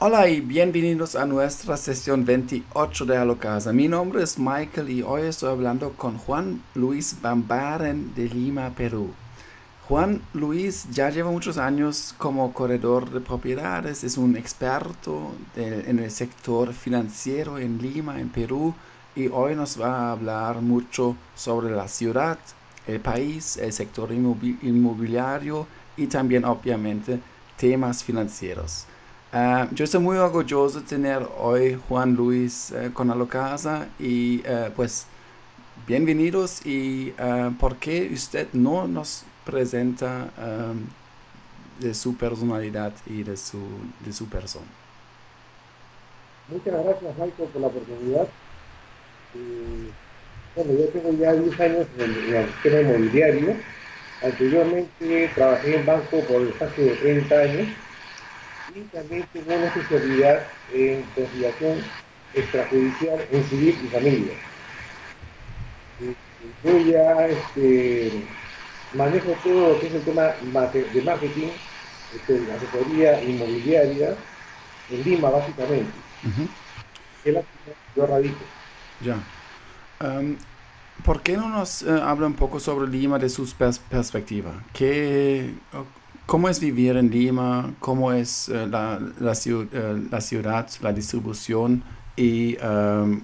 Hola y bienvenidos a nuestra sesión 28 de Alocasa. Mi nombre es Michael y hoy estoy hablando con Juan Luis Bambaren de Lima, Perú. Juan Luis ya lleva muchos años como corredor de propiedades, es un experto en el sector financiero en Lima, en Perú, y hoy nos va a hablar mucho sobre la ciudad, el país, el sector inmobiliario y también obviamente temas financieros. Ah, yo estoy muy orgulloso de tener hoy Juan Luis uh, con Alocasa y uh, pues bienvenidos y por qué usted no nos presenta um, de su personalidad y de su, de su persona. Muchas gracias Michael por la oportunidad. Eh, bueno, yo tengo ya 10 años en el, sistema inmobiliario. Anteriormente trabajé en banco por espacio de 30 años tengo una especialidad en conciliación extrajudicial en civil y familia. Yo ya este, manejo todo lo que es el tema de marketing, este, la asesoría inmobiliaria en Lima básicamente. Uh -huh. Es la que yo radico. Ya. Um, ¿Por qué no nos uh, habla un poco sobre Lima de su pers perspectiva? ¿Qué, ¿Cómo es vivir en Lima? ¿Cómo es uh, la, la, uh, la, ciudad, la distribución? Y um,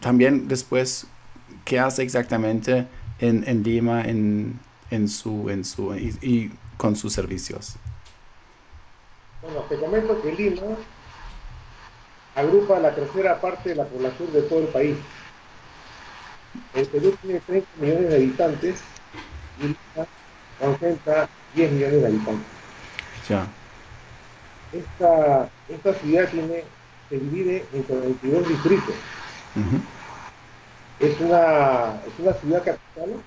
también después, ¿qué hace exactamente en, en Lima en, en su, en su, y, y, con sus servicios? Bueno, te comento que Lima agrupa la tercera parte de la población de todo el país. El Perú tiene 30 millones de habitantes y Lima concentra 10 millones de habitantes. Ya. Esta, esta ciudad tiene, se divide en 42 distritos. Uh -huh. es, una, es una ciudad capital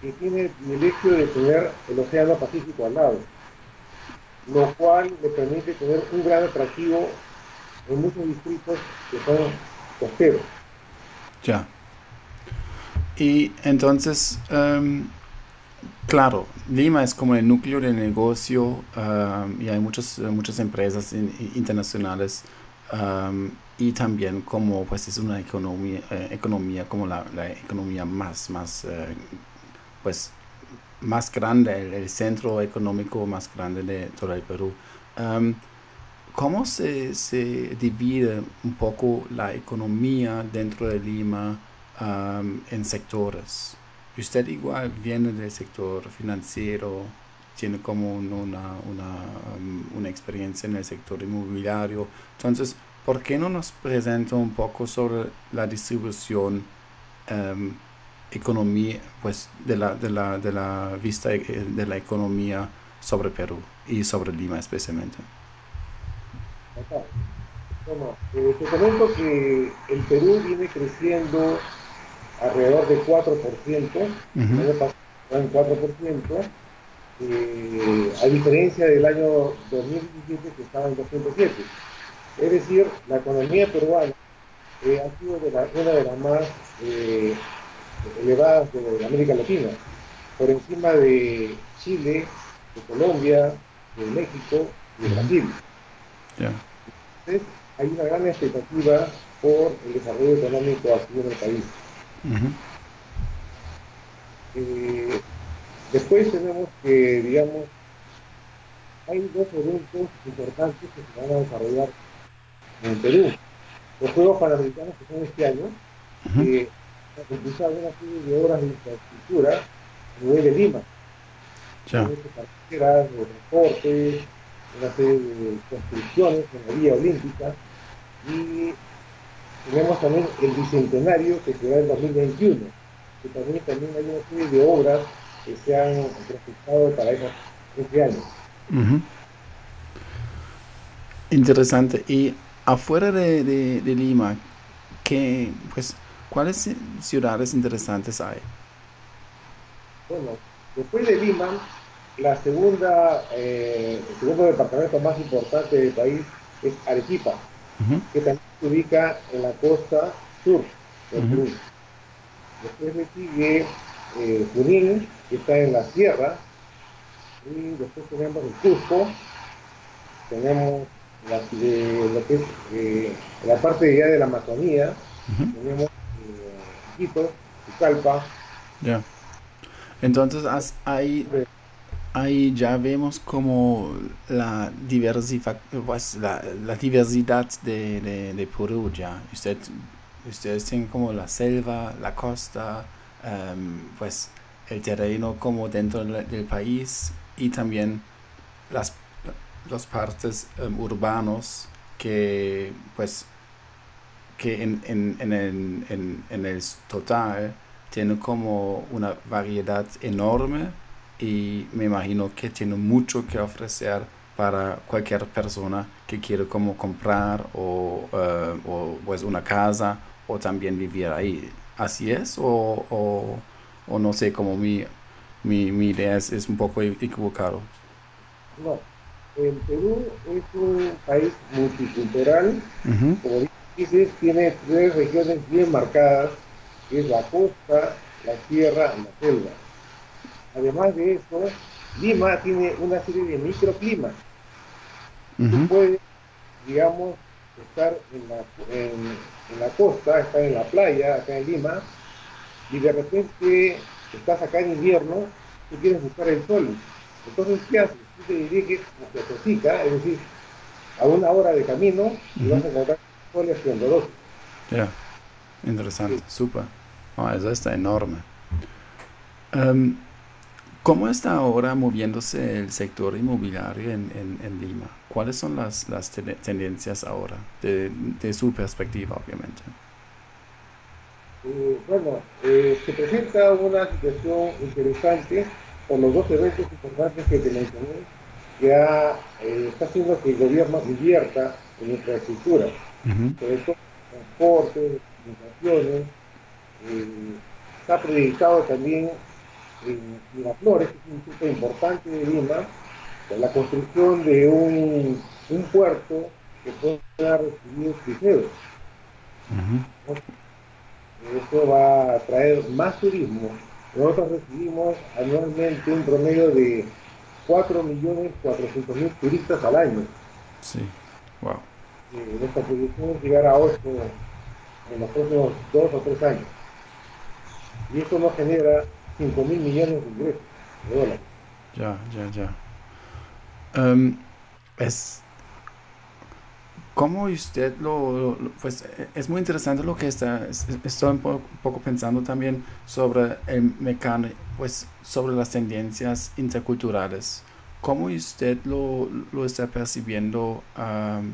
que tiene el privilegio de tener el Océano Pacífico al lado, lo cual le permite tener un gran atractivo en muchos distritos que son costeros. Ya. Y entonces, um, claro, Lima es como el núcleo del negocio um, y hay muchas, muchas empresas in, internacionales um, y también como pues es una economía, eh, economía como la, la, economía más, más, eh, pues, más grande, el, el, centro económico más grande de todo el Perú. ¿Cómo se, se divide un poco la economía dentro de Lima? Um, en sectores. Usted igual viene del sector financiero, tiene como una, una, um, una, experiencia en el sector inmobiliario. Entonces, ¿por qué no nos presenta un poco sobre la distribución um, economía, pues, de la, de, la, de la vista de la economía sobre Perú y sobre Lima especialmente? Bueno, eh, te comento que el Perú viene creciendo alrededor de 4%, uh -huh. en 4%, eh, a diferencia del año 2017 que estaba en 207. Es decir, la economía peruana eh, ha sido de la, una de las más eh, elevadas de América Latina, por encima de Chile, de Colombia, de México y de Brasil. Yeah. Entonces, hay una gran expectativa por el desarrollo económico aquí en el país. Uh -huh. eh, después tenemos que, digamos, hay dos eventos importantes que se van a desarrollar en Perú. Los Juegos Panamericanos que son este año, uh -huh. que han impulsado una serie de obras de infraestructura a nivel de Lima. Ya. Carreteras, de transporte, una serie de construcciones en la vía olímpica y tenemos también el bicentenario que será en 2021, que también, también hay una serie de obras que se han proyectado para esos, ese año. Uh -huh. Interesante. Y afuera de, de, de, Lima, ¿qué, pues, ¿cuáles ciudades interesantes hay? Bueno, después de Lima, la segunda, eh, el segundo departamento más importante del país es Arequipa, uh -huh. que también se ubica en la costa sur del Perú. Uh -huh. Después le sigue eh, Junín, que está en la sierra, y después tenemos el Cusco, tenemos la, lo que es eh, la parte ya de la Amazonía, tenemos eh, Quito, Calpa. Ya. Entonces ahí, ahí ya vemos como la, pues, la, la diversidad de, de, Perú ya. Usted, ustedes tienen como la selva, la costa, em, pues el terreno como dentro del país y también las los partes um, urbanos que pues que en, en, en, el, en, el total tiene como una variedad enorme y me imagino que tiene mucho que ofrecer para cualquier persona que quiere como comprar o, uh, o pues una casa o también vivir ahí. ¿Así es? ¿O, o, o no sé, como mi, mi, mi idea es, es un poco equivocado? No, el Perú es un país multicultural, como dices, tiene tres regiones bien marcadas, que es la costa, la tierra y la selva. Además de eso, Lima tiene una serie de microclimas. Tú puedes, digamos, estar en la, en la costa, estar en la playa, acá en Lima, y de repente estás acá en invierno, tú quieres buscar el sol. Entonces, ¿qué haces? te diría que es es decir, a una hora de camino y vas a encontrar historias esplendorosas. Ya, interesante, súper. eso está enorme. Um, ¿Cómo está ahora moviéndose el sector inmobiliario en, en, Lima? ¿Cuáles son las, las tendencias ahora, de, de, su perspectiva, obviamente? Eh, bueno, eh, se presenta una situación interesante por los dos eventos importantes que te mencioné, que eh, está haciendo que el gobierno invierta en infraestructura, sobre todo transporte, comunicaciones. Eh, está proyectado también en Miraflores, que es un sitio importante de Lima, la construcción de un, un puerto que pueda recibir cruceros. Eso va a traer más turismo nosotros recibimos anualmente un promedio de 4.400.000 turistas al año. Sí, wow. Eh, nuestra proyección es llegar a 8 en los próximos 2 o 3 años. Y eso nos genera 5.000 millones de ingresos dólares. Ya, ya, ya. Um, es ¿Cómo usted lo, pues es muy interesante lo que está, estoy un poco, pensando también sobre el mecánico, pues sobre las tendencias interculturales. ¿Cómo usted lo, lo está percibiendo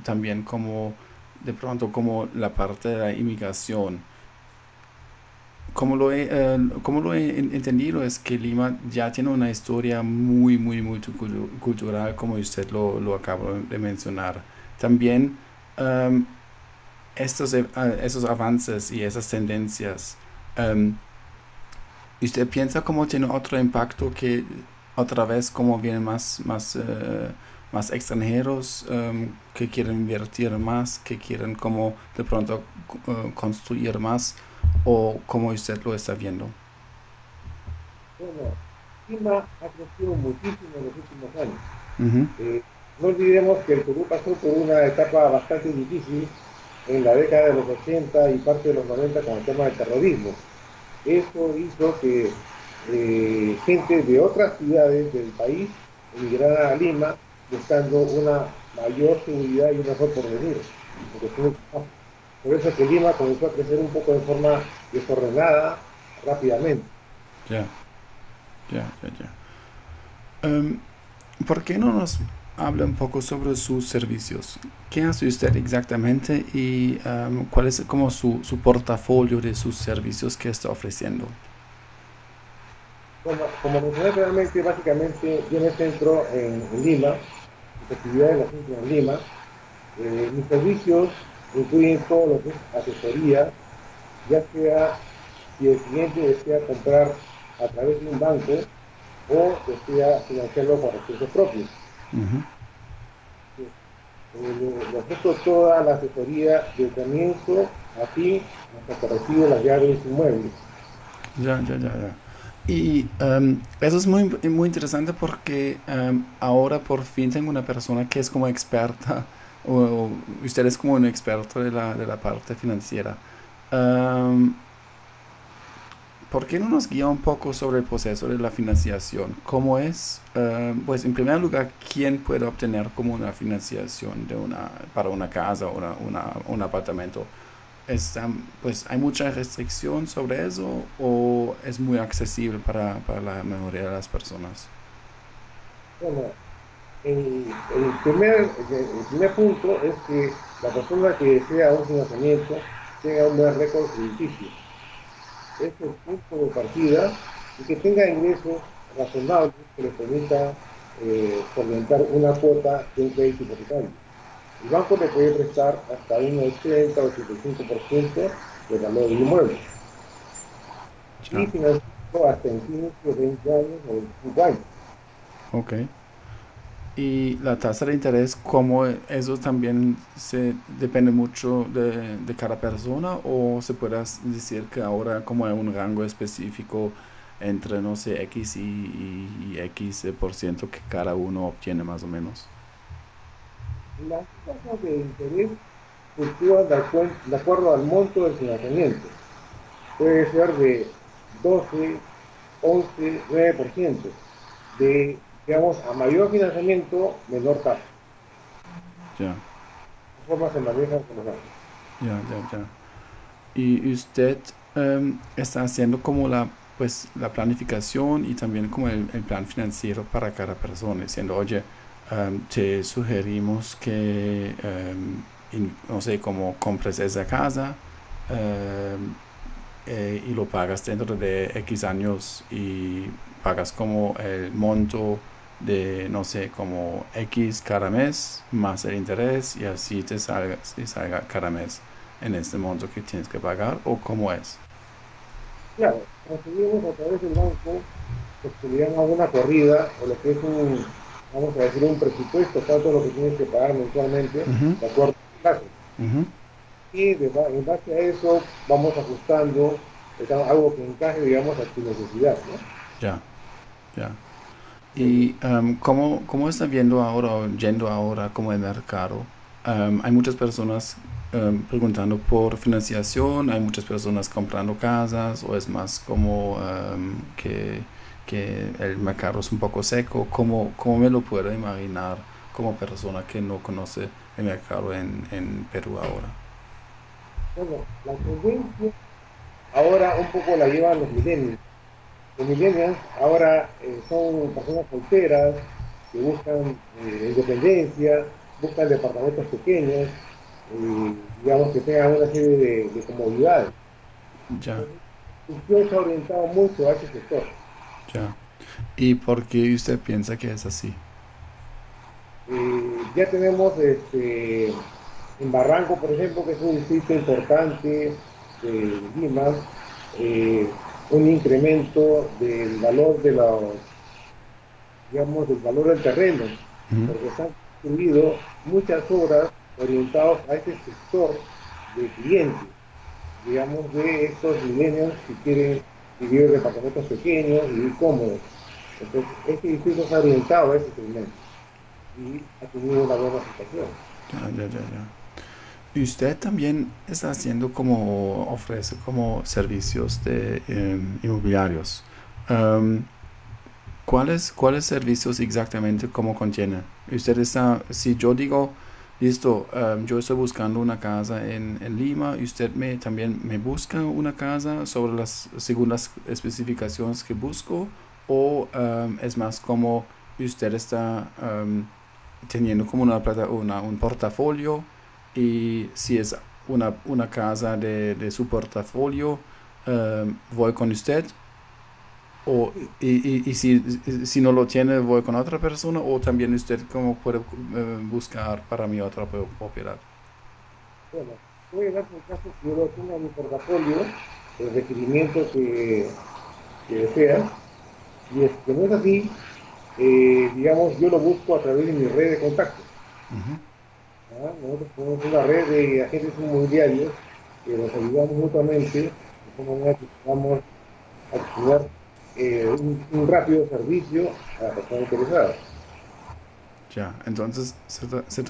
también como, de pronto, como la parte de la inmigración? Como lo, he, eh, como lo he entendido es que Lima ya tiene una historia muy, muy, muy cultural, como usted lo, lo de mencionar. También um, estos, uh, esos avances y esas tendencias, um, ¿usted piensa cómo tiene otro impacto que otra vez como vienen más, más, uh, más extranjeros um, que quieren invertir más, que quieren como de pronto uh, construir más o cómo usted lo está viendo? Bueno, Lima ha crecido muchísimo en los últimos años. eh, no olvidemos que el Perú pasó por una etapa bastante difícil en la década de los 80 y parte de los 90 con el tema del terrorismo. Eso hizo que eh, gente de otras ciudades del país emigrara a Lima buscando una mayor seguridad y un mejor porvenir. Por eso que Lima comenzó a crecer un poco de forma desordenada rápidamente. Ya, ya, ya, ya. Em, ¿Por qué no nos habla un poco sobre sus servicios. ¿Qué hace usted exactamente y um, cuál es como su, su, portafolio de sus servicios que está ofreciendo? Bueno, como mencioné realmente, básicamente yo me centro en, Lima, actividades las centro en Lima. Eh, mis servicios incluyen todo lo que es asesoría, ya sea si el cliente desea comprar a través de un banco o desea financiarlo con recursos propios. Uh le, ofrezco toda la asesoría de comienzo a fin hasta que recibe las llaves inmuebles. Ya, ya, ya, ya. Y um, eso es muy, muy interesante porque um, ahora por fin tengo una persona que es como experta o, usted es como un experto de la, de la parte financiera. ¿Por qué no nos guía un poco sobre el proceso de la financiación? ¿Cómo es? pues en primer lugar, ¿quién puede obtener como una financiación de una, para una casa o una, un apartamento? Está, pues, ¿Hay mucha restricción sobre eso o es muy accesible para, para la mayoría de las personas? Bueno, el, primer, el, primer punto es que la persona que desea un financiamiento tenga un buen récord crediticio. Es el punto de partida y que tenga ingresos razonables que le permita eh, solventar una cuota de un crédito hipotecario. El banco le puede prestar hasta un 80 o 85% del valor del inmueble. Y financiarlo hasta en 15 o 20 años o 25 años. Ok. Y la tasa de interés, ¿cómo eso también se depende mucho de, de, cada persona o se puede decir que ahora como hay un rango específico entre, no sé, X y, y, X por ciento que cada uno obtiene más o menos? Las tasas de interés fluctúan de, acuerdo al monto del financiamiento. Puede ser de 12, 11, 9%. De digamos, a mayor financiamiento, menor tasa. Ya. Formas se manejan con los Ya, ya, ya. Y usted em, está haciendo como la pues la planificación y también como el, plan financiero para cada persona, diciendo, oye, em, te sugerimos que, em, no sé, como compres esa casa eh, y lo pagas dentro de X años y pagas como el monto de, no sé, como X cada mes más el interés y así te salga, salga cada mes en este monto que tienes que pagar o cómo es? Claro, conseguimos a través del banco pues, que le llama una corrida o lo que es un, vamos a decir, un presupuesto, tanto lo que tienes que pagar mensualmente, de acuerdo a caso. Y de, en base a eso vamos ajustando algo que encaje, digamos, a tu necesidad. ¿no? Ya, ya. ¿Y um, ¿cómo, cómo, está viendo ahora, o yendo ahora como el mercado? Um, hay muchas personas um, preguntando por financiación, hay muchas personas comprando casas, o es más como que, que, el mercado es un poco seco. ¿Cómo, ¿Cómo, me lo puedo imaginar como persona que no conoce el mercado en, en Perú ahora? Bueno, la tendencia ahora un poco la llevan los milenios los millennials ahora eh, son personas solteras que buscan eh, independencia, buscan departamentos pequeños, eh, digamos que tengan una serie de, comodidades. Ya. Usted se ha orientado mucho a ese sector. Ya. ¿Y por qué usted piensa que es así? ya tenemos este, en Barranco, por ejemplo, que es un distrito importante de Lima, un incremento del valor de los, digamos, del valor del terreno, porque se han construido muchas obras orientadas a este sector de clientes, digamos, de estos milenios que quieren vivir en departamentos pequeños y cómodos. Entonces, este distrito ha orientado a ese segmento y ha tenido una buena situación. Ya, ya, ya. Y usted también está haciendo como, ofrece como servicios de em, inmobiliarios. Um, ¿cuáles, ¿Cuáles servicios exactamente cómo contiene? Usted está, si yo digo, listo, em, yo estoy buscando una casa en, en, Lima usted me, también me busca una casa sobre las, según las especificaciones que busco, o es más como usted está teniendo como una, una, un portafolio y si es una, una casa de, de su portafolio, em, voy con usted. O, y, y, si, si, no lo tiene, voy con otra persona o también usted como puede eh, buscar para mi otra propiedad. Bueno, voy a dar el caso que yo tengo en mi portafolio, el requerimiento que, que desea, y es que no es así, eh, digamos, yo lo busco a través de mi red de contactos. Nosotros tenemos una red de agentes inmobiliarios que nos ayudamos mutuamente, de manera que podamos activar eh, un, rápido servicio a la persona interesada. Ya, entonces se, se,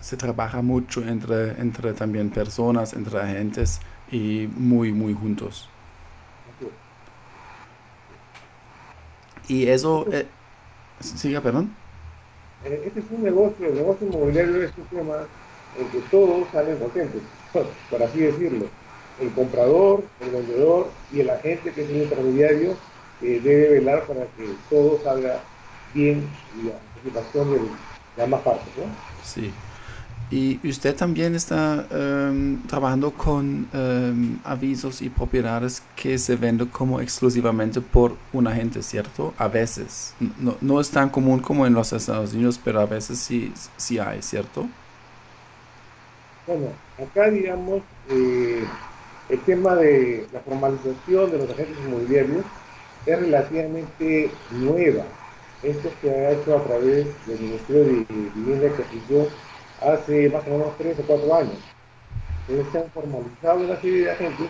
se, trabaja mucho entre, entre también personas, entre agentes y muy, muy juntos. Y eso, eh, siga, perdón. Eh, este es un negocio, el negocio inmobiliario es un tema en que todos salen contentos, por así decirlo. El comprador, el vendedor y el agente que es el intermediario que debe velar para que todo salga bien y la participación de ambas partes. ¿no? Sí. Y usted también está em, trabajando con em, avisos y propiedades que se venden como exclusivamente por un agente, ¿cierto? A veces. No, no, es tan común como en los Estados Unidos, pero a veces sí, sí hay, ¿cierto? Bueno, acá digamos, eh, el tema de la formalización de los agentes inmobiliarios es relativamente nueva. Esto se ha hecho a través del Ministerio de Vivienda que hace más o menos tres o cuatro años. Entonces se han formalizado una serie de agentes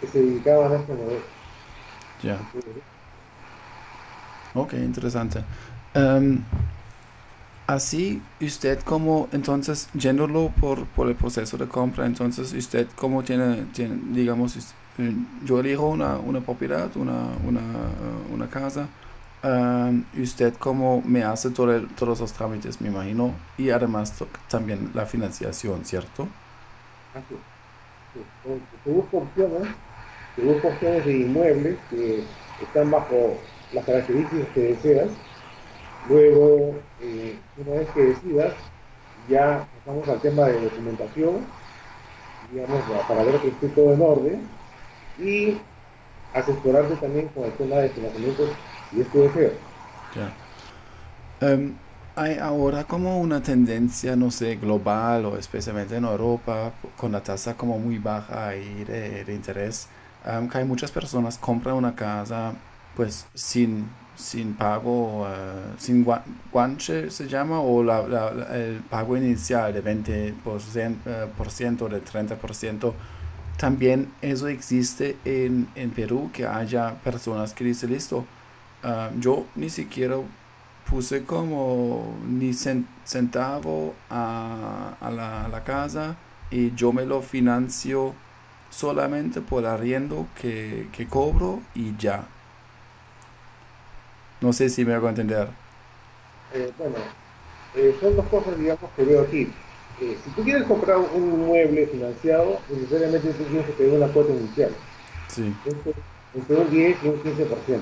que se dedicaban a este negocio. Ya. Ok, interesante. Um, así, usted como, entonces, yéndolo por, por el proceso de compra, entonces, usted como tiene, tiene digamos, yo elijo una, una propiedad, una, una, una casa, y usted como me hace todo todos los trámites, me imagino, y además también la financiación, ¿cierto? Así Se busca opciones, opciones de inmuebles que están bajo las características que deseas. Luego, eh, una vez que decidas, ya pasamos al tema de documentación, digamos, para ver que esté todo en orden y asesorarse también con el tema de financiamiento y esto es feo. Em, hay ahora como una tendencia, no sé, global o especialmente en Europa, con la tasa como muy baja y de, interés, em, que hay muchas personas compran una casa pues sin, sin pago, uh, sin guanche se llama, o la, el pago inicial de 20%, uh, por ciento, de 30%. También eso existe en, en Perú, que haya personas que dicen, listo, Ah, yo ni siquiera puse como ni centavo a, la, casa y yo me lo financio solamente por arriendo que, que cobro y ya. No sé si me hago entender. Eh, bueno, eh, son dos cosas, digamos, que veo aquí. Eh, si tú quieres comprar un inmueble financiado, necesariamente tú tienes que tener una cuota inicial. Sí. Entre, un 10 y un 15%.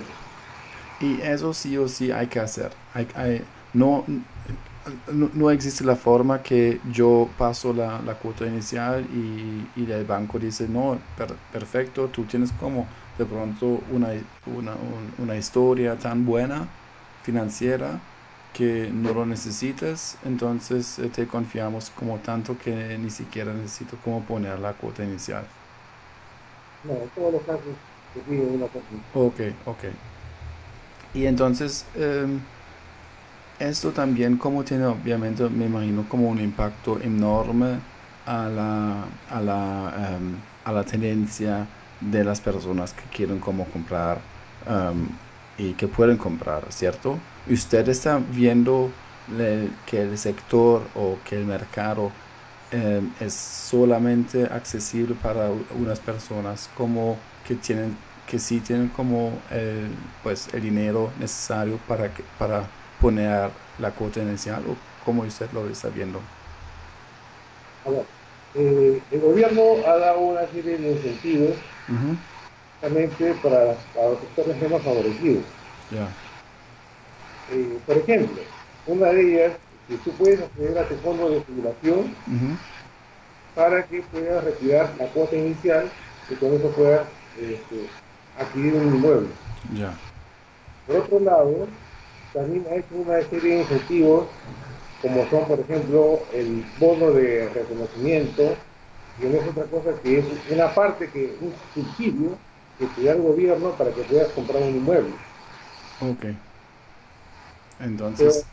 Y eso sí o sí hay que hacer. Hay, hay, no, no, existe la forma que yo paso la, la cuota inicial y, y, el banco dice, no, perfecto, tú tienes como de pronto una, una, una historia tan buena financiera que no lo necesitas, entonces eh, te confiamos como tanto que ni siquiera necesito como poner la cuota inicial. No, todos los casos una cuota. Ok, ok. Y entonces, em, esto también como tiene obviamente, me imagino, como un impacto enorme a la, a la, em, a la tendencia de las personas que quieren como comprar em, y que pueden comprar, ¿cierto? Usted está viendo que el sector o que el mercado es solamente accesible para unas personas como que tienen que sí tienen como el, pues, el dinero necesario para, que, para poner la cuota inicial o cómo usted lo está viendo? A ver, eh, el gobierno ha dado una serie de incentivos justamente para, para, los sectores menos favorecidos. Eh, por ejemplo, una de ellas, que tú puedes acceder a tu fondo de jubilación para que puedas retirar la cuota inicial y con eso puedas este, adquirir un inmueble. Ya. Por otro lado, también hay una serie de incentivos, como son, por ejemplo, el bono de reconocimiento, y no es otra cosa que es una parte que un subsidio que te da el gobierno para que puedas comprar un inmueble. Ok. Entonces.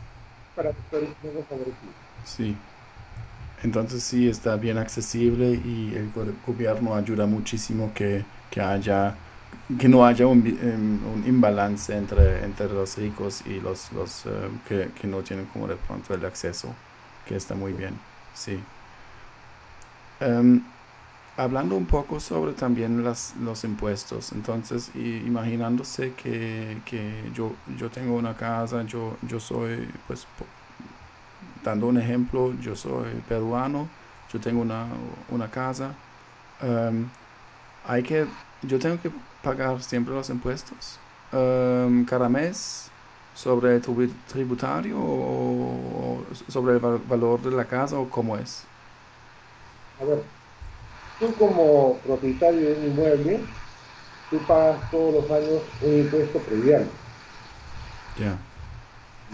para menos favorecidos. Sí. Entonces sí está bien accesible y el gobierno ayuda muchísimo que, que haya que no haya un, em, un, imbalance entre, entre los ricos y los, los em, que, que, no tienen como de pronto el acceso, que está muy bien, sí. Um, hablando un poco sobre también las, los impuestos, entonces imaginándose que, que, yo, yo tengo una casa, yo, yo soy, pues, dando un ejemplo, yo soy peruano, yo tengo una, una casa, um, hay que, yo tengo que pagar siempre los impuestos um, cada mes sobre el tributario o sobre el valor de la casa o cómo es? A ver, tú como propietario de un inmueble, tú pagas todos los años un impuesto predial. Ya.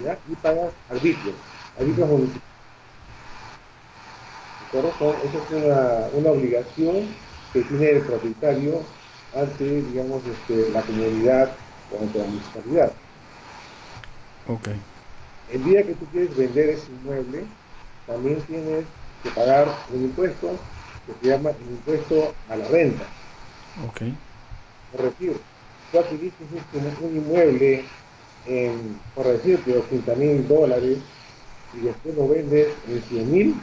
¿Ya? Y pagas arbitrio, arbitrio municipal. ¿De Esa es una, una obligación que tiene el propietario ante, digamos, este, la comunidad o ante la municipalidad. Ok. El día que tú quieres vender ese inmueble, también tienes que pagar un impuesto que se llama el impuesto a la renta. Ok. Por decir, tú adquiriste un, inmueble en, por decirte, 80 mil dólares y después lo vendes en 100 mil,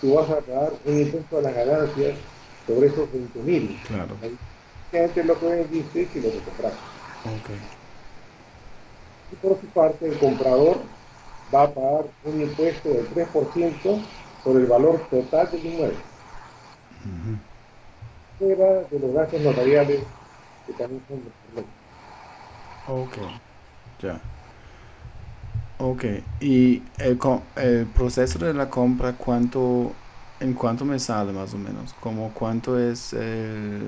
tú vas a pagar un impuesto a las ganancias sobre esos 20 mil. Claro. Gente lo que vendiste y lo que compraste. Okay. Y por su parte, el comprador va a pagar un impuesto del 3% sobre el valor total del inmueble. Fuera de los gastos notariales que también son Ok, ya. Ok, y el, el proceso de la compra, ¿cuánto ¿En cuánto me sale más o menos? Como cuánto es el,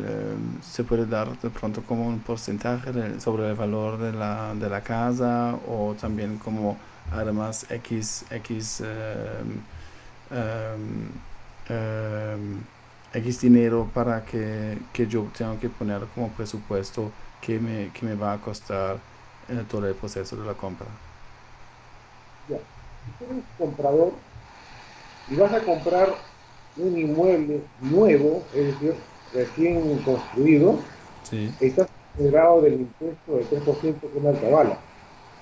em, se puede dar de pronto como un porcentaje sobre el valor de la, de la casa o también como además X, X, em, em, X dinero para que, que, yo tengo que poner como presupuesto que me, que me va a costar eh, todo el proceso de la compra. Ya, si eres comprador y vas a comprar un inmueble nuevo, es decir, recién construido, está generado del impuesto del 3% que es la alcabala.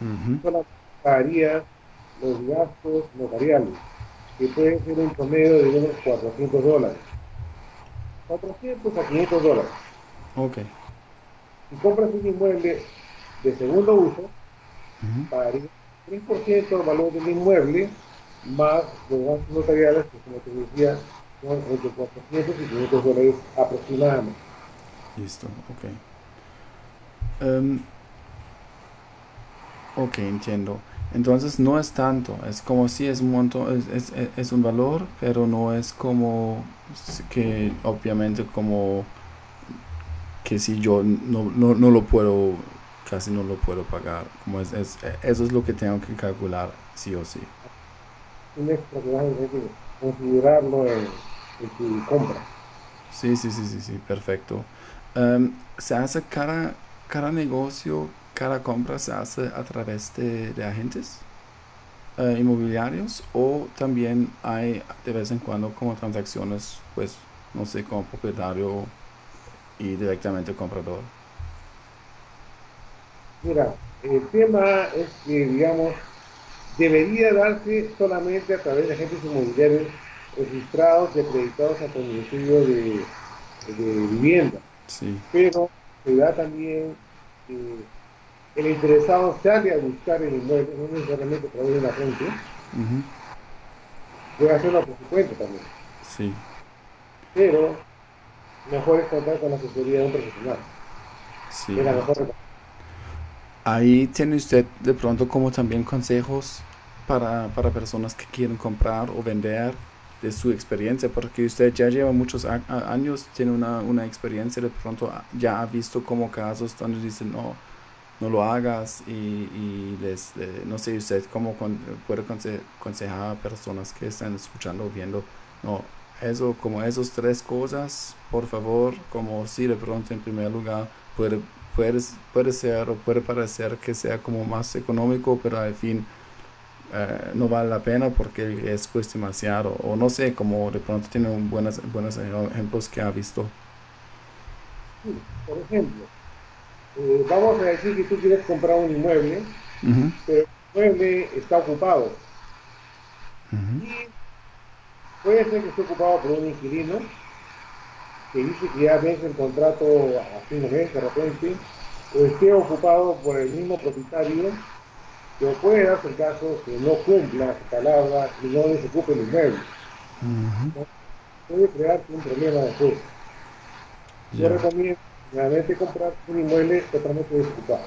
Uh pagaría los gastos notariales, que pueden ser un promedio de unos 400 dólares. 400 a 500 dólares. Ok. Si compras un inmueble de segundo uso, pagaría 3% del valor del inmueble más los gastos notariales, que como te decía, son entre 400 y 500 dólares aproximadamente. Listo, ok. Um, ok, entiendo. Entonces no es tanto, es como si es un monto, es, es, es, un valor, pero no es como que obviamente como que si yo no, no, no lo puedo, casi no lo puedo pagar. Como es, es, eso es lo que tengo que calcular, sí o sí. Un extra que considerarlo en tu compra. Sí, sí, sí, sí, sí, perfecto. Um, ¿Se hace cada, cada negocio, cada compra se hace a través de, de agentes uh, inmobiliarios o también hay de vez en cuando como transacciones, pues, no sé, como propietario y directamente comprador? Mira, el tema es que, digamos, debería darse solamente a través de agentes inmobiliarios registrados y acreditados ante el Ministerio de, Vivienda. Pero se da también que el interesado sale a buscar el inmueble, no necesariamente a través de una gente, puede hacerlo por su cuenta también. Sí. Pero mejor es contar con la asesoría de un profesional. Sí. mejor Ahí tiene usted de pronto como también consejos para, para personas que quieren comprar o vender de su experiencia, porque usted ya lleva muchos años, tiene una, una, experiencia, de pronto ya ha visto como casos donde dicen, no, no lo hagas y, y les, eh, no sé usted cómo puede aconsejar a personas que están escuchando o viendo, no, eso, como esas tres cosas, por favor, como si de pronto en primer lugar puede, puede, puede ser o puede parecer que sea como más económico, pero al fin eh, no vale la pena porque es demasiado o no sé, como de pronto tiene buenos, buenos ejemplos que ha visto. por ejemplo, eh, vamos a decir que tú quieres comprar un inmueble, pero el inmueble está ocupado. Y puede ser que esté ocupado por un inquilino que dice que ya vence el contrato a fin de mes de repente, o esté ocupado por el mismo propietario, que puede darse el caso que no cumpla su palabra y no desocupe el inmueble. Puede crearse un problema después. Yo recomiendo realmente comprar un inmueble totalmente desocupado.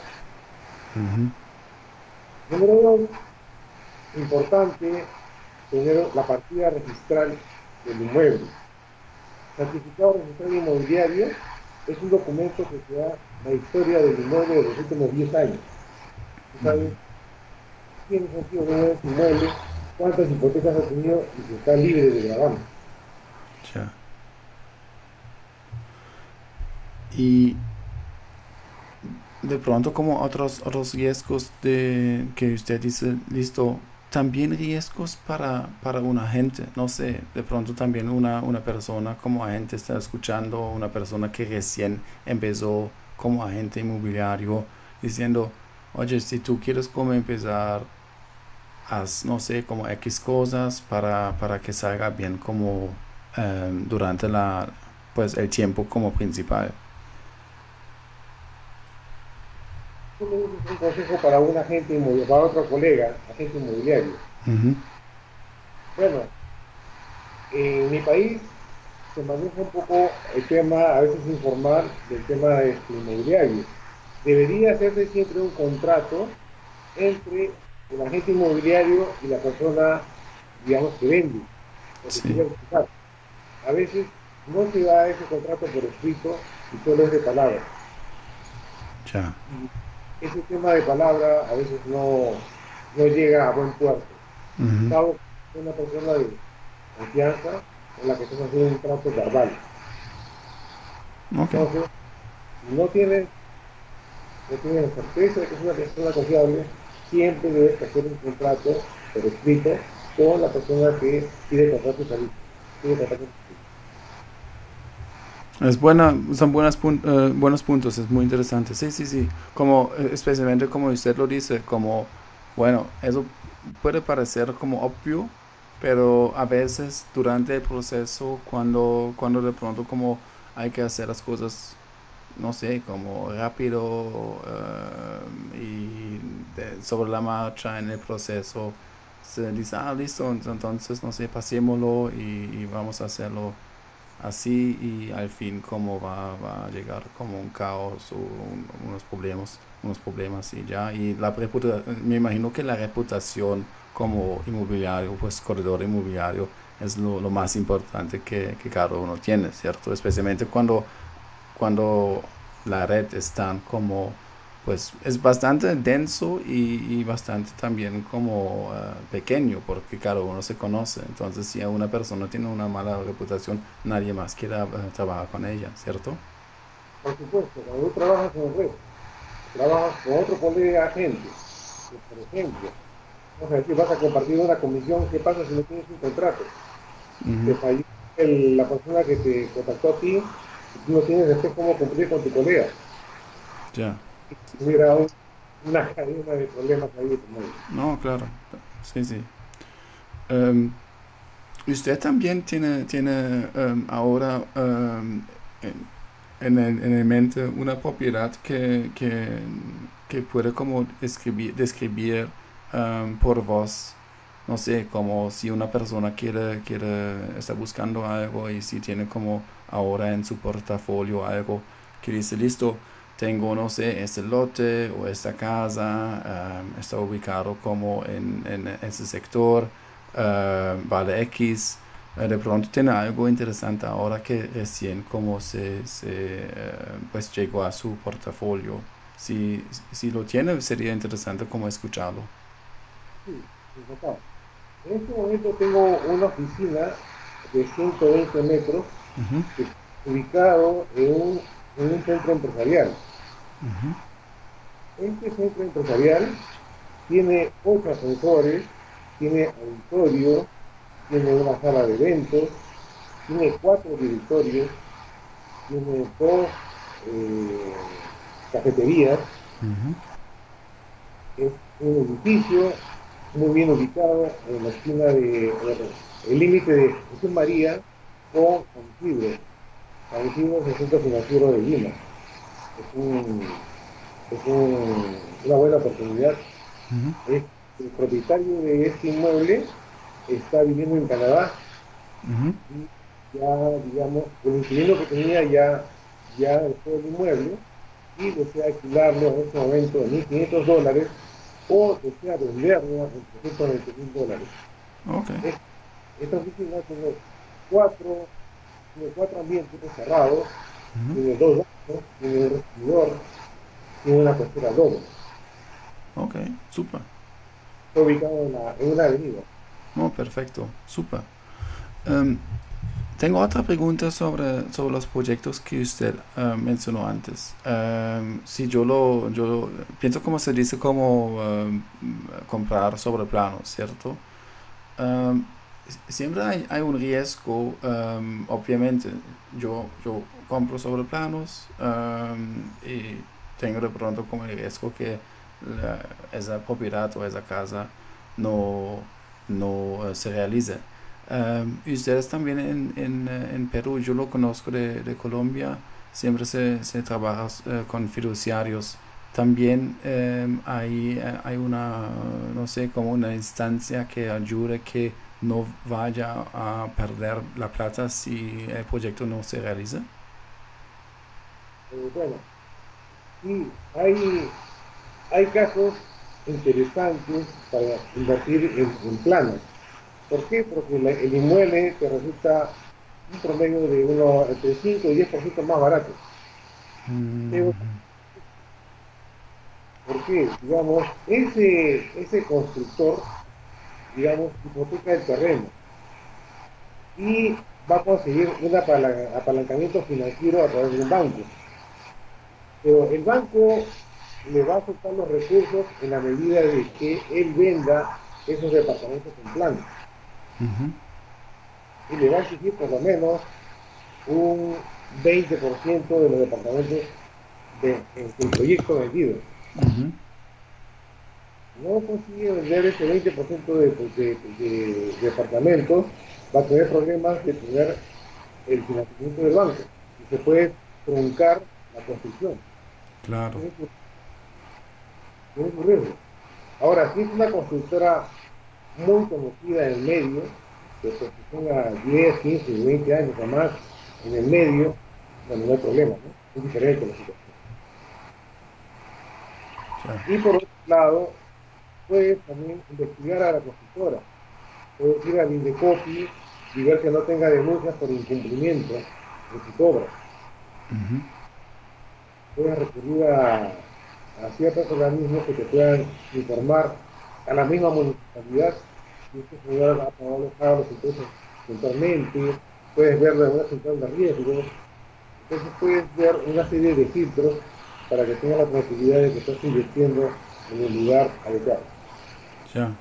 Número dos, importante tener la partida registral del inmueble. Certificado registral inmobiliario es un documento que te da la historia del inmueble de los últimos 10 años. ¿Sabes? Tiene sentido tener ese inmueble, cuántas hipotecas ha tenido y si está libre de gravamen. Ya. Y de pronto como otros, otros riesgos de que usted dice, listo, también riesgos para, para un agente, no sé, de pronto también una, una persona como agente está escuchando, una persona que recién empezó como agente inmobiliario, diciendo, oye, si tú quieres como empezar, haz, no sé, como X cosas para, para que salga bien como em, durante la, pues, el tiempo como principal. Un consejo para un agente inmobiliario, para otro colega, agente inmobiliario. Bueno, en mi país se maneja un poco el tema, a veces informal, del tema este, inmobiliario. Debería hacerse siempre un contrato entre el agente inmobiliario y la persona, digamos, que vende. A veces no se da ese contrato por escrito y solo es de palabra. Ya ese tema de palabra a veces no, no llega a buen puerto. Uh -huh. una persona de confianza con la que estás haciendo un trato verbal. Okay. Entonces, no tienes, no tienes certeza de que es una persona confiable, siempre debes hacer un contrato por escrito con la persona que quiere comprar tu servicio. Es buena, son buenas uh, buenos puntos, es muy interesante. Sí, sí, sí. Como, eh, especialmente como usted lo dice, como, bueno, eso puede parecer como obvio, pero a veces durante el proceso, cuando, cuando de pronto como hay que hacer las cosas, no sé, como rápido uh, y de, sobre la marcha en el proceso, se dice, ah, listo, entonces, no sé, pasémoslo y vamos a hacerlo así y al fin como va, va a llegar como un caos o unos problemas unos problemas y ya. Y la me imagino que la reputación como inmobiliario pues corredor inmobiliario es lo, más importante que, que, cada uno tiene cierto especialmente cuando cuando la red es tan como pues es bastante denso y, bastante también como eh, pequeño porque cada uno se conoce. Entonces si una persona tiene una mala reputación, nadie más quiere uh, trabajar con ella, ¿cierto? Por supuesto, cuando tú trabajas en red, trabajas con otro colega agente, por ejemplo, vamos a decir, vas a compartir una comisión, ¿qué pasa si no tienes un contrato? Te falló la persona que te contactó a ti y tú no tienes después cómo cumplir con tu colega. Ya una cadena de problemas ahí. No, claro, sí, sí. Um, usted también tiene, tiene um, ahora um, en, el, en el mente una propiedad que, que, que puede como escribir, describir por voz no sé, como si una persona quiere, quiere, está buscando algo y si tiene como ahora en su portafolio algo que dice, listo, tengo, no sé, este lote o esta casa, está ubicado como en, en ese sector, vale X, eh, de pronto tiene algo interesante ahora que recién como se, se eh, pues llegó a su portafolio. Si, si lo tiene, sería interesante como escucharlo. Sí, en este momento tengo una oficina de 120 metros ubicado en un, en un centro empresarial. Este centro empresarial tiene ocho ascensores, tiene auditorio, tiene una sala de eventos, tiene cuatro directorios, tiene dos, eh, cafeterías. Es un edificio muy bien ubicado en la esquina de, el límite de Jesús María con San Isidro. San Isidro es el centro financiero de Lima. Es, un, es un, una buena oportunidad. el propietario de este inmueble está viviendo en Canadá y ya, digamos, el inquilino que tenía ya, ya dejó el inmueble y desea alquilarlo en este momento de 1.500 dólares o desea venderlo en 320 mil dólares. Okay. esta oficina tiene cuatro, tiene cuatro ambientes cerrados, tiene dos baños, tiene un recibidor, tiene una costera doble. Ok, super. Está ubicado en, la, en una avenida. Oh, perfecto, super. Um, tengo otra pregunta sobre, sobre los proyectos que usted uh, mencionó antes. Um, si yo lo, yo pienso como se dice como um, comprar sobre plano, ¿cierto? siempre hay, hay, un riesgo, obviamente. Yo, yo compro sobre planos y tengo de pronto como el riesgo que esa propiedad o esa casa no, no eh, se realice. y ustedes también en, en, eh, en, Perú, yo lo conozco de, de Colombia, siempre se, se trabaja eh, con fiduciarios. También hay, hay una, no sé, como una instancia que ayude que no vaya a perder la plata si el proyecto no se realiza. Bueno, sí, hay, hay casos interesantes para invertir en, planos. ¿Por qué? Porque el inmueble te resulta un promedio de uno entre 5 y 10% más barato. Mm. ¿Por qué? Digamos, ese, ese constructor, digamos, hipoteca el terreno y va a conseguir un apalancamiento financiero a través de un banco. Pero el banco le va a soltar los recursos en la medida de que él venda esos departamentos en plan. Y le va a exigir por lo menos un 20% de los departamentos del proyecto vendido. No consigue vender ese 20% de, departamentos, va a tener problemas de tener el financiamiento del banco y se puede truncar la construcción. Claro. Ahora, si es una constructora muy conocida en el medio, que pues, tenga 10, 15, 20 años o más en el medio, bueno, no hay problema, ¿no? Es diferente la situación. Y por otro lado, puedes también investigar a la constructora. Puedes ir al Indecopi y ver que no tenga denuncias por incumplimiento de sus obras. Puedes recurrir a a ciertos organismos que te puedan informar a la misma municipalidad este señor ha pagado los impuestos puntualmente, puedes ver una central de riesgo, entonces puedes ver una serie de filtros para que tengas la tranquilidad de que estás invirtiendo en el lugar adecuado. Ya.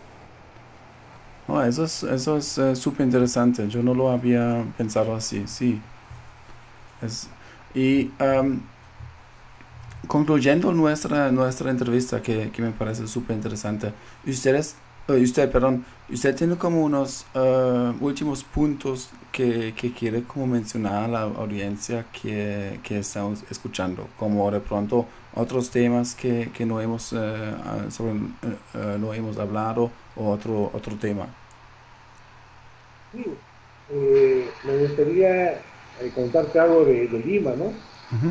eso es eso es eh, súper interesante. Yo no lo había pensado así, sí. Es, y um, concluyendo nuestra, nuestra entrevista, que, que me parece súper interesante, ustedes, uh, usted, perdón, usted tiene como unos uh, últimos puntos que, que, quiere como mencionar a la audiencia que, que estamos escuchando, como de pronto otros temas que, que no, hemos, uh, sobre, no hemos hablado o otro, otro tema. Sí, eh, me gustaría eh, contarte algo de, de Lima, ¿no?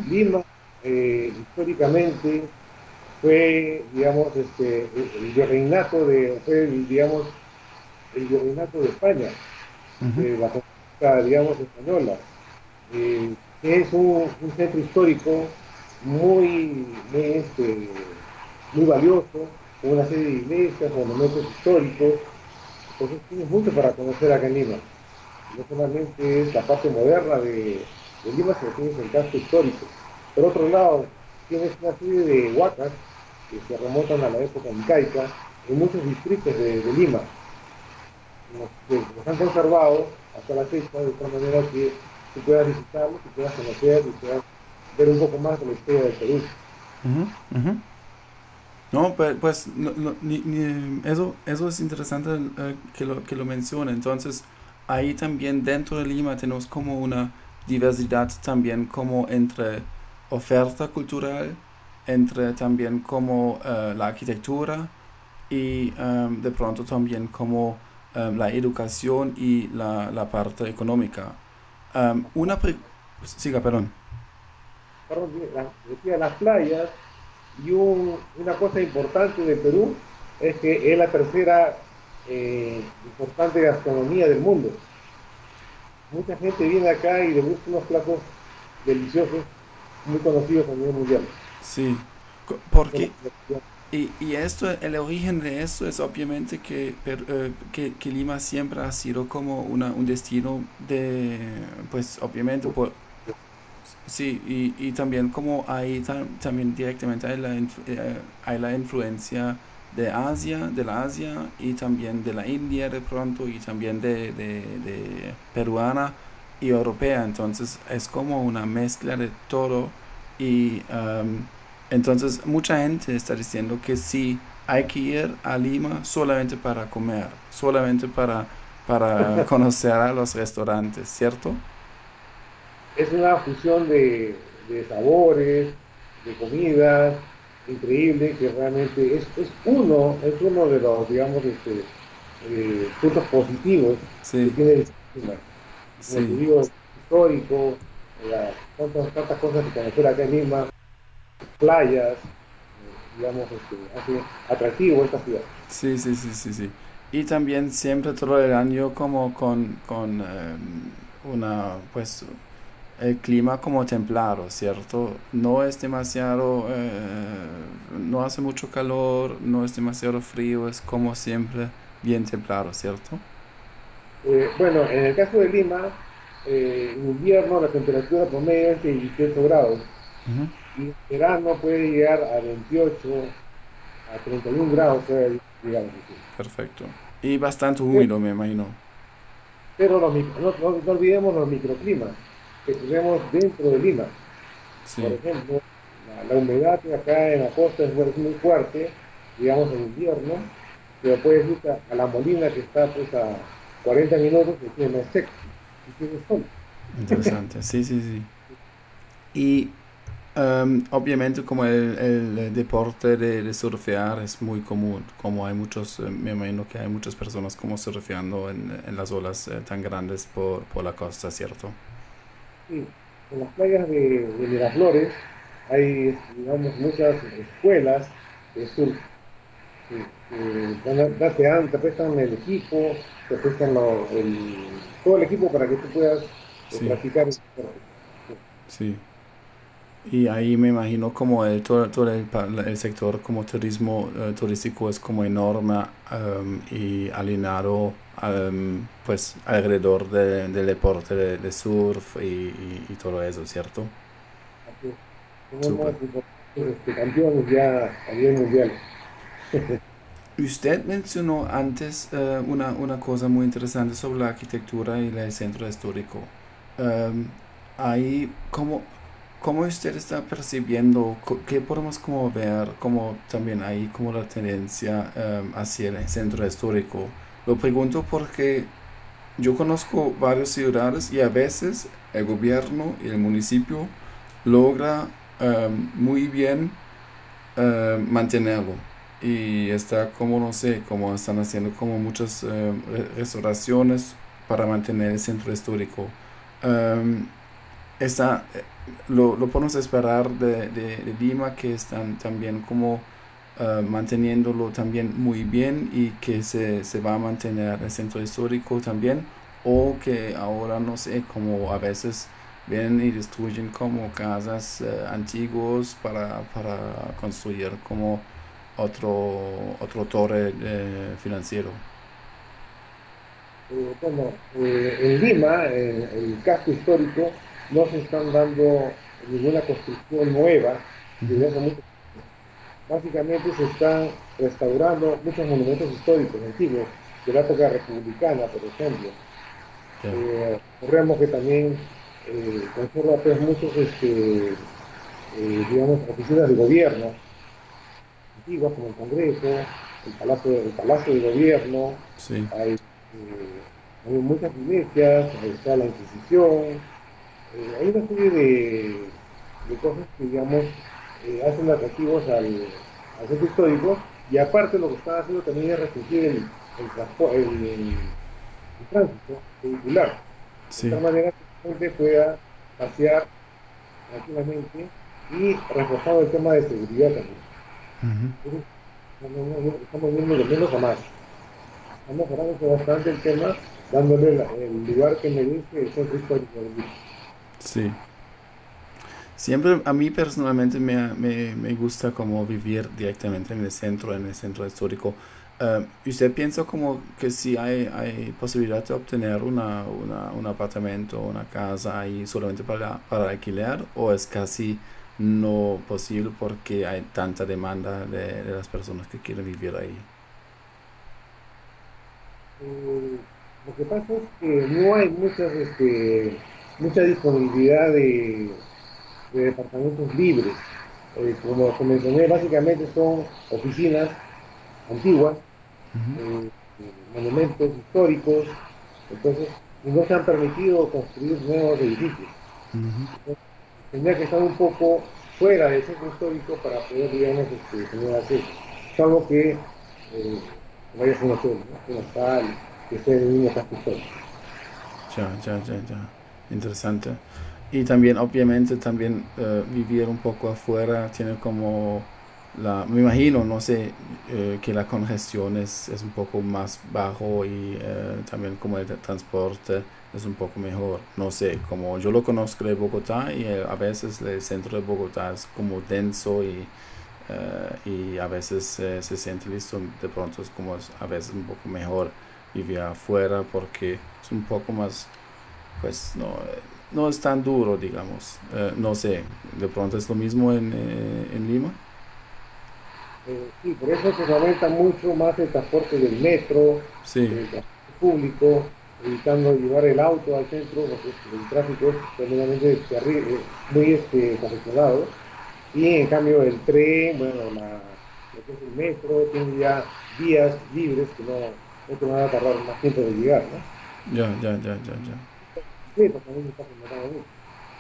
Lima eh, históricamente fue, digamos, este, el virreinato de, fue, digamos, el virreinato de España, de la política, digamos, española, eh, es un, centro histórico muy, muy, este, muy valioso, con una serie de iglesias, monumentos históricos, entonces tienes mucho para conocer acá en Lima. No solamente es la parte moderna de, de Lima, sino tienes el casco histórico. Por otro lado, tienes una serie de huacas que se remontan a la época incaica en muchos distritos de, Lima, que los han conservado hasta la fecha de tal manera que tú puedas visitarlos, que puedas conocer y puedas ver un poco más de la historia del Perú. No, pues, eso, eso es interesante eh, que, lo, que lo mencione. Entonces, ahí también dentro de Lima tenemos como una diversidad también como entre oferta cultural, entre también como eh, la arquitectura y em, de pronto también como em, la educación y la, la parte económica. Um, una siga, perdón. Perdón, decía las playas y una cosa importante de Perú es que es la tercera eh, importante gastronomía del mundo. Mucha gente viene acá y le gusta unos platos deliciosos, muy conocidos a nivel mundial. Sí, porque... Y, y, esto, el origen de esto es obviamente que, eh, que, que, Lima siempre ha sido como una, un destino de, pues obviamente, por, sí, y, y también como hay también directamente hay la, eh, hay la influencia de Asia, de la Asia y también de la India de pronto y también de, de, de peruana y europea, entonces es como una mezcla de todo y... Um, entonces, mucha gente está diciendo que sí, hay que ir a Lima solamente para comer, solamente para, para conocer a los restaurantes, ¿cierto? Es una fusión de, sabores, de comida increíble, que realmente es, es, uno, es uno de los, digamos, este, eh, puntos positivos que tiene el. Sí. histórico, tantas, tantas cosas que conocer acá en Lima playas, digamos, este, hace atractivo esta ciudad. Sí, sí, sí, sí, sí. Y también siempre todo el año como con, con em, una, pues, el clima como templado, ¿cierto? No es demasiado, eh, no hace mucho calor, no es demasiado frío, es como siempre bien templado, ¿cierto? Eh, bueno, en el caso de Lima, eh, en invierno la temperatura promedio es de 18 grados y en verano puede llegar a 28, a 31 grados, digamos. Perfecto. Y bastante húmedo, me imagino. Pero no, no, olvidemos los microclimas que tenemos dentro de Lima. Por ejemplo, la, humedad acá en la costa es, muy fuerte, digamos en invierno, pero puedes ir a, la molina que está pues a 40 minutos y tiene seco y tiene sol. Interesante, sí, sí, sí. Y Um, obviamente como el, el deporte de, de, surfear es muy común, como hay muchos, eh, me imagino que hay muchas personas como surfeando en, en las olas eh, tan grandes por, por, la costa, ¿cierto? Sí, en las playas de, de Miraflores hay, digamos, muchas escuelas de surf. Que, te, te prestan el equipo, te prestan el, todo el equipo para que tú puedas eh, practicar el deporte. Sí. Y ahí me imagino como el, todo, todo el, el, sector como turismo eh, turístico es como enorme um, y alineado um, pues alrededor de, del deporte de, surf y, y, todo eso, ¿cierto? Tenemos este, campeones ya a nivel mundial. Usted mencionó antes uh, una, una cosa muy interesante sobre la arquitectura y el centro histórico. Um, ahí, ¿cómo, ¿Cómo usted está percibiendo, qué podemos ver, como también hay como la tendencia em, hacia el centro histórico? Lo pregunto porque yo conozco varias ciudades y a veces el gobierno y el municipio logra em, muy bien em, mantenerlo y está como no sé, como están haciendo como muchas restauraciones para mantener el centro histórico. está lo, lo podemos esperar de, de, Lima que están también como uh, manteniéndolo también muy bien y que se, se, va a mantener el centro histórico también o que ahora no sé como a veces vienen y destruyen como casas uh, antiguas para, para construir como otro otro torre eh, financiero. Eh, bueno, eh, en Lima el casco histórico no se están dando ninguna construcción nueva Básicamente se están restaurando muchos monumentos históricos antiguos, de la época republicana, por ejemplo. Eh, que también eh, conserva pues, muchos este, digamos, oficinas de gobierno antiguas como el Congreso, el Palacio, el Palacio de Gobierno, hay, eh, hay, muchas iglesias, está la Inquisición, eh, hay una serie de, de cosas que, digamos, hacen atractivos al, al, centro histórico y aparte lo que están haciendo también es restringir el, el, el, tránsito vehicular. De tal manera que la gente pueda pasear tranquilamente y reforzado el tema de seguridad también. Estamos viendo de menos a más. Estamos mejorando bastante el tema, dándole el lugar que merece el de Sí. Siempre a mí personalmente me, me, me, gusta como vivir directamente en el centro, en el centro histórico. Uh, ¿Usted piensa como que si hay, hay posibilidad de obtener una, una, un apartamento, una casa ahí solamente para, para alquilar o es casi no posible porque hay tanta demanda de, de las personas que quieren vivir ahí? Eh, lo que pasa es que no hay muchas, este, mucha disponibilidad de, de departamentos libres. Eh, como, como mencioné, básicamente son oficinas antiguas eh, monumentos históricos, entonces no se han permitido construir nuevos edificios. Tendría que estar un poco fuera del centro histórico para poder, digamos, este, tener acceso. Salvo que eh, vaya a un hotel, ¿no? tal, que esté en el mismo. Ya, ya, ya, ya. Interesante. Y también, obviamente, también uh, vivir un poco afuera tiene como la, me imagino, no sé, eh, que la congestión es, es, un poco más bajo y eh, también como el transporte es un poco mejor. No sé, como yo lo conozco de Bogotá y eh, a veces el centro de Bogotá es como denso y, y a veces se siente listo, de pronto es como a veces un poco mejor vivir afuera porque es un poco más, pues no, no es tan duro, digamos. no sé, de pronto es lo mismo en, en Lima. Eh, sí, por eso se aumenta mucho más el transporte del metro, el transporte público, evitando llevar el auto al centro, porque el tráfico es tremendamente terrible, muy este, congestionado. Y en cambio el tren, bueno, la, lo que es el metro, tiene ya vías libres que no, no te van a tardar más tiempo de llegar, ¿no? Ya, ya, ya, ya, ya. Sí, también está.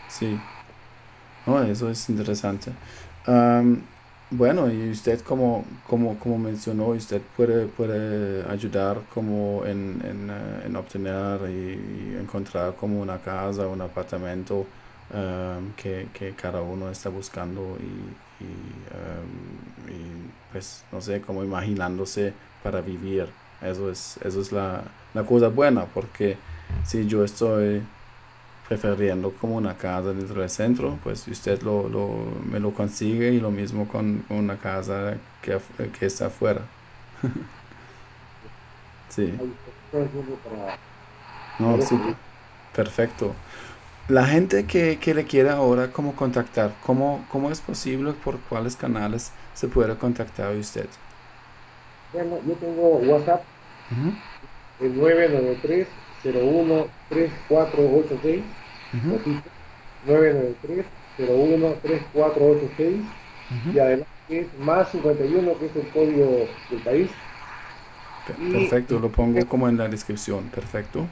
Sí. No, eso es interesante. Bueno, y usted como, como, como mencionó, usted puede, puede ayudar como en, en, eh, obtener y, encontrar como una casa, un apartamento um, que, que, cada uno está buscando y, y, um, pues no sé, como imaginándose para vivir. Eso es, eso es la, la cosa buena, porque si yo estoy prefiriendo como una casa dentro del centro, pues usted lo, lo, me lo consigue y lo mismo con, una casa que, que está afuera. sí. No, sí, perfecto. La gente que, que, le quiera ahora como contactar, ¿cómo, ¿cómo es posible? ¿Por cuáles canales se puede contactar a usted? Bueno, yo tengo WhatsApp, el 993 013486 993 013486 y además es más 51 que es el código del país. Perfecto, lo pongo como en la descripción, perfecto.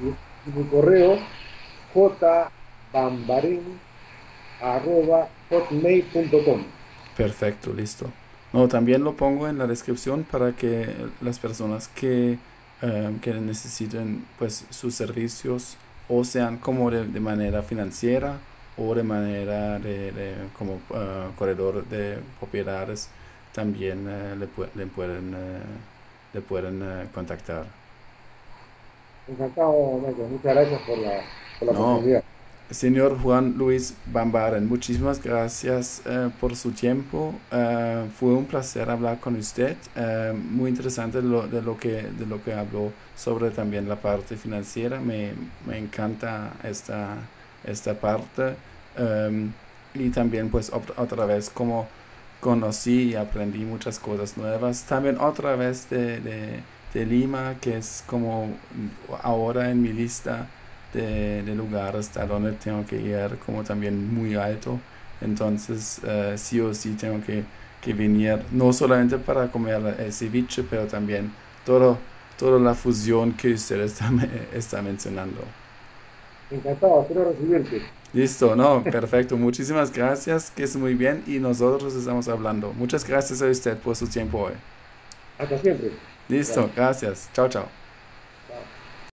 Y, mi correo jbambaren arroba hotmail.com. Perfecto, listo. No, también lo pongo en la descripción para que las personas que Em, que necesiten pues sus servicios o sean como de, manera financiera o de manera de, como uh, corredor de propiedades también uh, le, le, pueden uh, le pueden contactar. Encantado muchas gracias por la, por la oportunidad Señor Juan Luis Bambaren, muchísimas gracias eh, por su tiempo. Eh, fue un placer hablar con usted. Eh, muy interesante lo, de, lo que, de lo que habló sobre también la parte financiera. Me, me encanta esta, esta parte. Em, y también pues otra vez como conocí y aprendí muchas cosas nuevas. También otra vez de, de, de Lima, que es como ahora en mi lista de, de lugares a donde tengo que ir, como también muy alto. Entonces, eh, sí o sí tengo que, que, venir, no solamente para comer el ceviche, pero también todo, toda la fusión que usted está, está mencionando. Encantado, espero recibirte. Listo, no, perfecto. Muchísimas gracias, que es muy bien y nosotros estamos hablando. Muchas gracias a usted por su tiempo hoy. Hasta siempre. Listo, gracias. Chao, chao.